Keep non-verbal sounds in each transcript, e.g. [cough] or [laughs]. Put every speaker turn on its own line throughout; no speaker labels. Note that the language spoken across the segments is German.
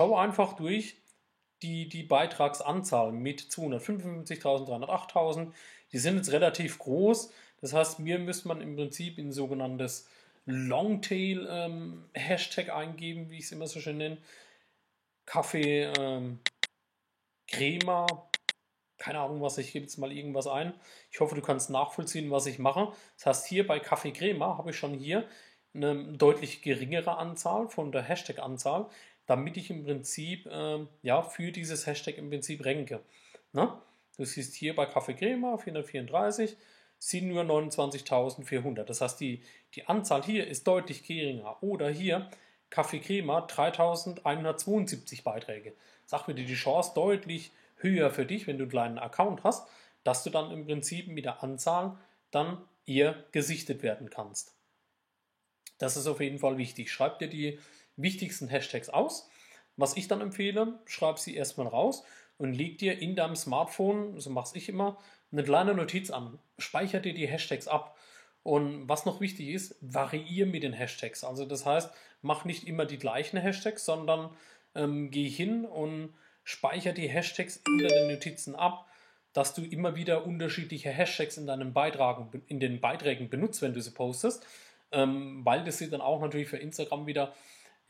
Schau einfach durch die, die Beitragsanzahl mit 255.000, 308.000. Die sind jetzt relativ groß. Das heißt, mir müsste man im Prinzip in sogenanntes Longtail-Hashtag ähm, eingeben, wie ich es immer so schön nenne. Kaffee, ähm, Crema, keine Ahnung was, ich gebe jetzt mal irgendwas ein. Ich hoffe, du kannst nachvollziehen, was ich mache. Das heißt, hier bei Kaffee Crema habe ich schon hier eine deutlich geringere Anzahl von der Hashtag-Anzahl, damit ich im Prinzip äh, ja, für dieses Hashtag im Prinzip renke. Ne? Du siehst hier bei Kaffee Crema 434 sind nur 29.400. Das heißt, die, die Anzahl hier ist deutlich geringer. Oder hier Kaffee Crema 3.172 Beiträge. Sag mir die Chance deutlich höher für dich, wenn du einen kleinen Account hast, dass du dann im Prinzip mit der Anzahl dann eher gesichtet werden kannst. Das ist auf jeden Fall wichtig. Schreib dir die wichtigsten Hashtags aus. Was ich dann empfehle, schreib sie erstmal raus und leg dir in deinem Smartphone, so mache ich immer, eine kleine Notiz an. Speicher dir die Hashtags ab. Und was noch wichtig ist, variiere mit den Hashtags. Also das heißt, mach nicht immer die gleichen Hashtags, sondern ähm, geh hin und speicher die Hashtags in den Notizen ab, dass du immer wieder unterschiedliche Hashtags in deinen Beitragen, in den Beiträgen benutzt, wenn du sie postest, ähm, weil das sieht dann auch natürlich für Instagram wieder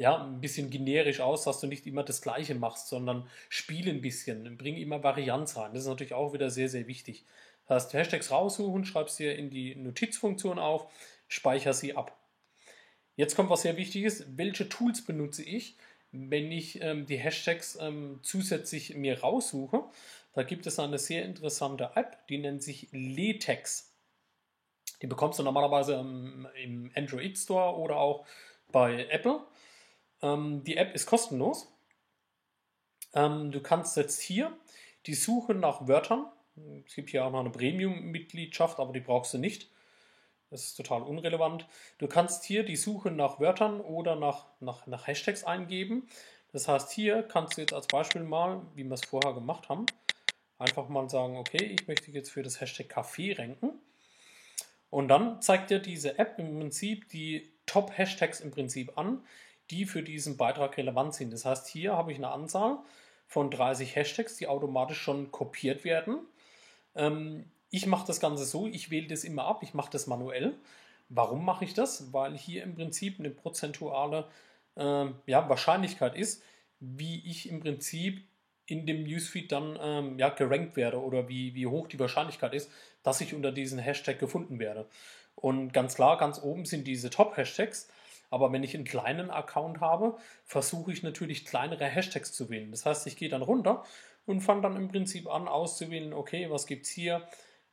ja, ein bisschen generisch aus, dass du nicht immer das Gleiche machst, sondern spiel ein bisschen, bring immer Varianz rein. Das ist natürlich auch wieder sehr, sehr wichtig. Das heißt, Hashtags raussuchen, schreib sie in die Notizfunktion auf, speicher sie ab. Jetzt kommt was sehr wichtig ist. Welche Tools benutze ich, wenn ich ähm, die Hashtags ähm, zusätzlich mir raussuche? Da gibt es eine sehr interessante App, die nennt sich Letex. Die bekommst du normalerweise im, im Android Store oder auch bei Apple. Ähm, die App ist kostenlos. Ähm, du kannst jetzt hier die Suche nach Wörtern, es gibt hier auch noch eine Premium-Mitgliedschaft, aber die brauchst du nicht. Das ist total unrelevant. Du kannst hier die Suche nach Wörtern oder nach, nach, nach Hashtags eingeben. Das heißt, hier kannst du jetzt als Beispiel mal, wie wir es vorher gemacht haben, einfach mal sagen, okay, ich möchte jetzt für das Hashtag Kaffee ranken. Und dann zeigt dir diese App im Prinzip die Top-Hashtags im Prinzip an, die für diesen Beitrag relevant sind. Das heißt, hier habe ich eine Anzahl von 30 Hashtags, die automatisch schon kopiert werden. Ähm, ich mache das Ganze so, ich wähle das immer ab, ich mache das manuell. Warum mache ich das? Weil hier im Prinzip eine prozentuale äh, ja, Wahrscheinlichkeit ist, wie ich im Prinzip in dem Newsfeed dann ähm, ja, gerankt werde oder wie, wie hoch die Wahrscheinlichkeit ist, dass ich unter diesen Hashtag gefunden werde. Und ganz klar, ganz oben sind diese Top-Hashtags. Aber wenn ich einen kleinen Account habe, versuche ich natürlich kleinere Hashtags zu wählen. Das heißt, ich gehe dann runter und fange dann im Prinzip an auszuwählen, okay, was gibt es hier?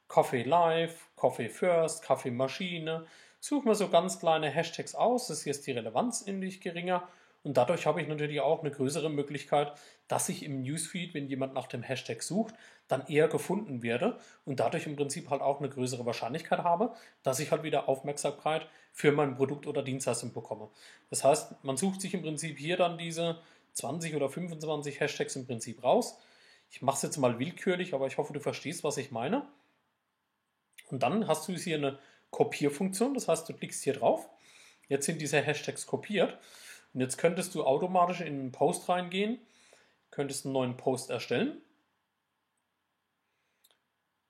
Coffee Live, Coffee First, Kaffee Maschine. Suche mir so ganz kleine Hashtags aus, das hier ist die Relevanz ähnlich geringer und dadurch habe ich natürlich auch eine größere Möglichkeit, dass ich im Newsfeed, wenn jemand nach dem Hashtag sucht, dann eher gefunden werde und dadurch im Prinzip halt auch eine größere Wahrscheinlichkeit habe, dass ich halt wieder Aufmerksamkeit für mein Produkt oder Dienstleistung bekomme. Das heißt, man sucht sich im Prinzip hier dann diese 20 oder 25 Hashtags im Prinzip raus. Ich mache es jetzt mal willkürlich, aber ich hoffe, du verstehst, was ich meine. Und dann hast du hier eine Kopierfunktion, das heißt, du klickst hier drauf. Jetzt sind diese Hashtags kopiert. Und jetzt könntest du automatisch in einen Post reingehen, könntest einen neuen Post erstellen.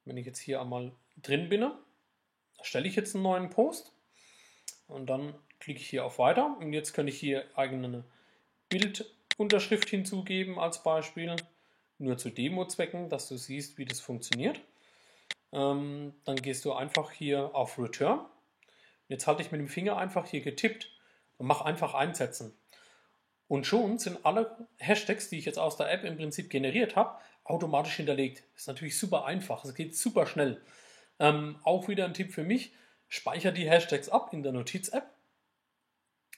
Wenn ich jetzt hier einmal drin bin, erstelle ich jetzt einen neuen Post und dann klicke ich hier auf Weiter und jetzt kann ich hier eigene Bildunterschrift hinzugeben als Beispiel, nur zu Demo-Zwecken, dass du siehst, wie das funktioniert. Ähm, dann gehst du einfach hier auf Return. Jetzt halte ich mit dem Finger einfach hier getippt und mache einfach einsetzen. Und schon sind alle Hashtags, die ich jetzt aus der App im Prinzip generiert habe, automatisch hinterlegt. Ist natürlich super einfach, es geht super schnell. Ähm, auch wieder ein Tipp für mich, speicher die Hashtags ab in der Notiz-App,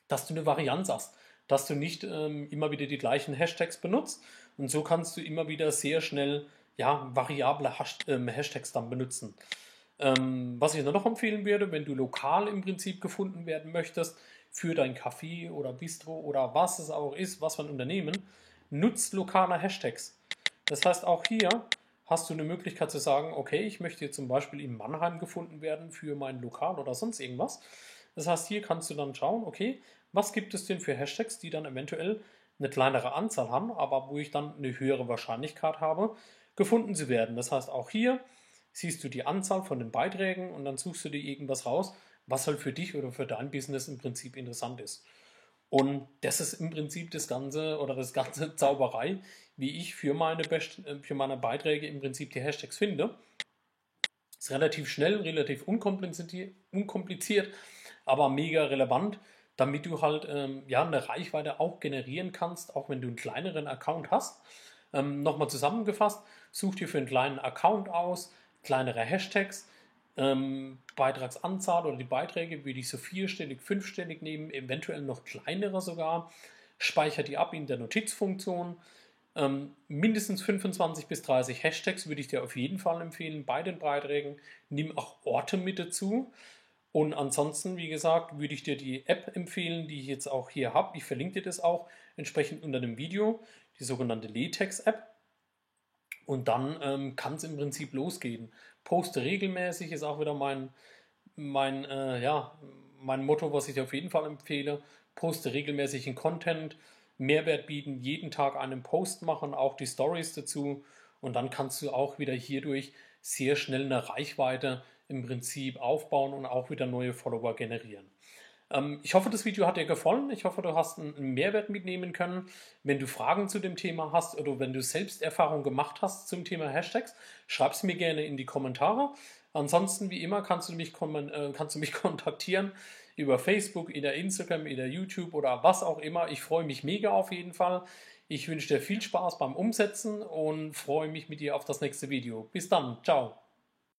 dass du eine Varianz hast, dass du nicht ähm, immer wieder die gleichen Hashtags benutzt und so kannst du immer wieder sehr schnell ja, variable ähm, Hashtags dann benutzen. Ähm, was ich noch empfehlen würde, wenn du lokal im Prinzip gefunden werden möchtest, für dein Café oder Bistro oder was es auch ist, was für ein Unternehmen, nutzt lokale Hashtags. Das heißt, auch hier hast du eine Möglichkeit zu sagen, okay, ich möchte zum Beispiel in Mannheim gefunden werden für mein Lokal oder sonst irgendwas. Das heißt, hier kannst du dann schauen, okay, was gibt es denn für Hashtags, die dann eventuell eine kleinere Anzahl haben, aber wo ich dann eine höhere Wahrscheinlichkeit habe, gefunden zu werden. Das heißt, auch hier siehst du die Anzahl von den Beiträgen und dann suchst du dir irgendwas raus, was halt für dich oder für dein Business im Prinzip interessant ist. Und das ist im Prinzip das Ganze oder das ganze [laughs] Zauberei, wie ich für meine, Best äh, für meine Beiträge im Prinzip die Hashtags finde. Ist relativ schnell, relativ unkompliziert, aber mega relevant, damit du halt ähm, ja, eine Reichweite auch generieren kannst, auch wenn du einen kleineren Account hast. Ähm, Nochmal zusammengefasst, such dir für einen kleinen Account aus, kleinere Hashtags, ähm, Beitragsanzahl oder die Beiträge würde ich so vierstellig, fünfstellig nehmen, eventuell noch kleinere sogar. Speicher die ab in der Notizfunktion. Ähm, mindestens 25 bis 30 Hashtags würde ich dir auf jeden Fall empfehlen bei den Beiträgen. Nimm auch Orte mit dazu. Und ansonsten, wie gesagt, würde ich dir die App empfehlen, die ich jetzt auch hier habe. Ich verlinke dir das auch entsprechend unter dem Video, die sogenannte Letex-App. Und dann ähm, kann es im Prinzip losgehen. Poste regelmäßig ist auch wieder mein, mein, äh, ja, mein Motto, was ich auf jeden Fall empfehle. Poste regelmäßigen Content, Mehrwert bieten, jeden Tag einen Post machen, auch die Stories dazu. Und dann kannst du auch wieder hierdurch sehr schnell eine Reichweite im Prinzip aufbauen und auch wieder neue Follower generieren. Ähm, ich hoffe, das Video hat dir gefallen. Ich hoffe, du hast einen Mehrwert mitnehmen können. Wenn du Fragen zu dem Thema hast oder wenn du selbst Erfahrung gemacht hast zum Thema Hashtags, schreib es mir gerne in die Kommentare. Ansonsten, wie immer, kannst du mich, äh, kannst du mich [laughs] kontaktieren über Facebook, der Instagram, in der YouTube oder was auch immer. Ich freue mich mega auf jeden Fall. Ich wünsche dir viel Spaß beim Umsetzen und freue mich mit dir auf das nächste Video. Bis dann. Ciao.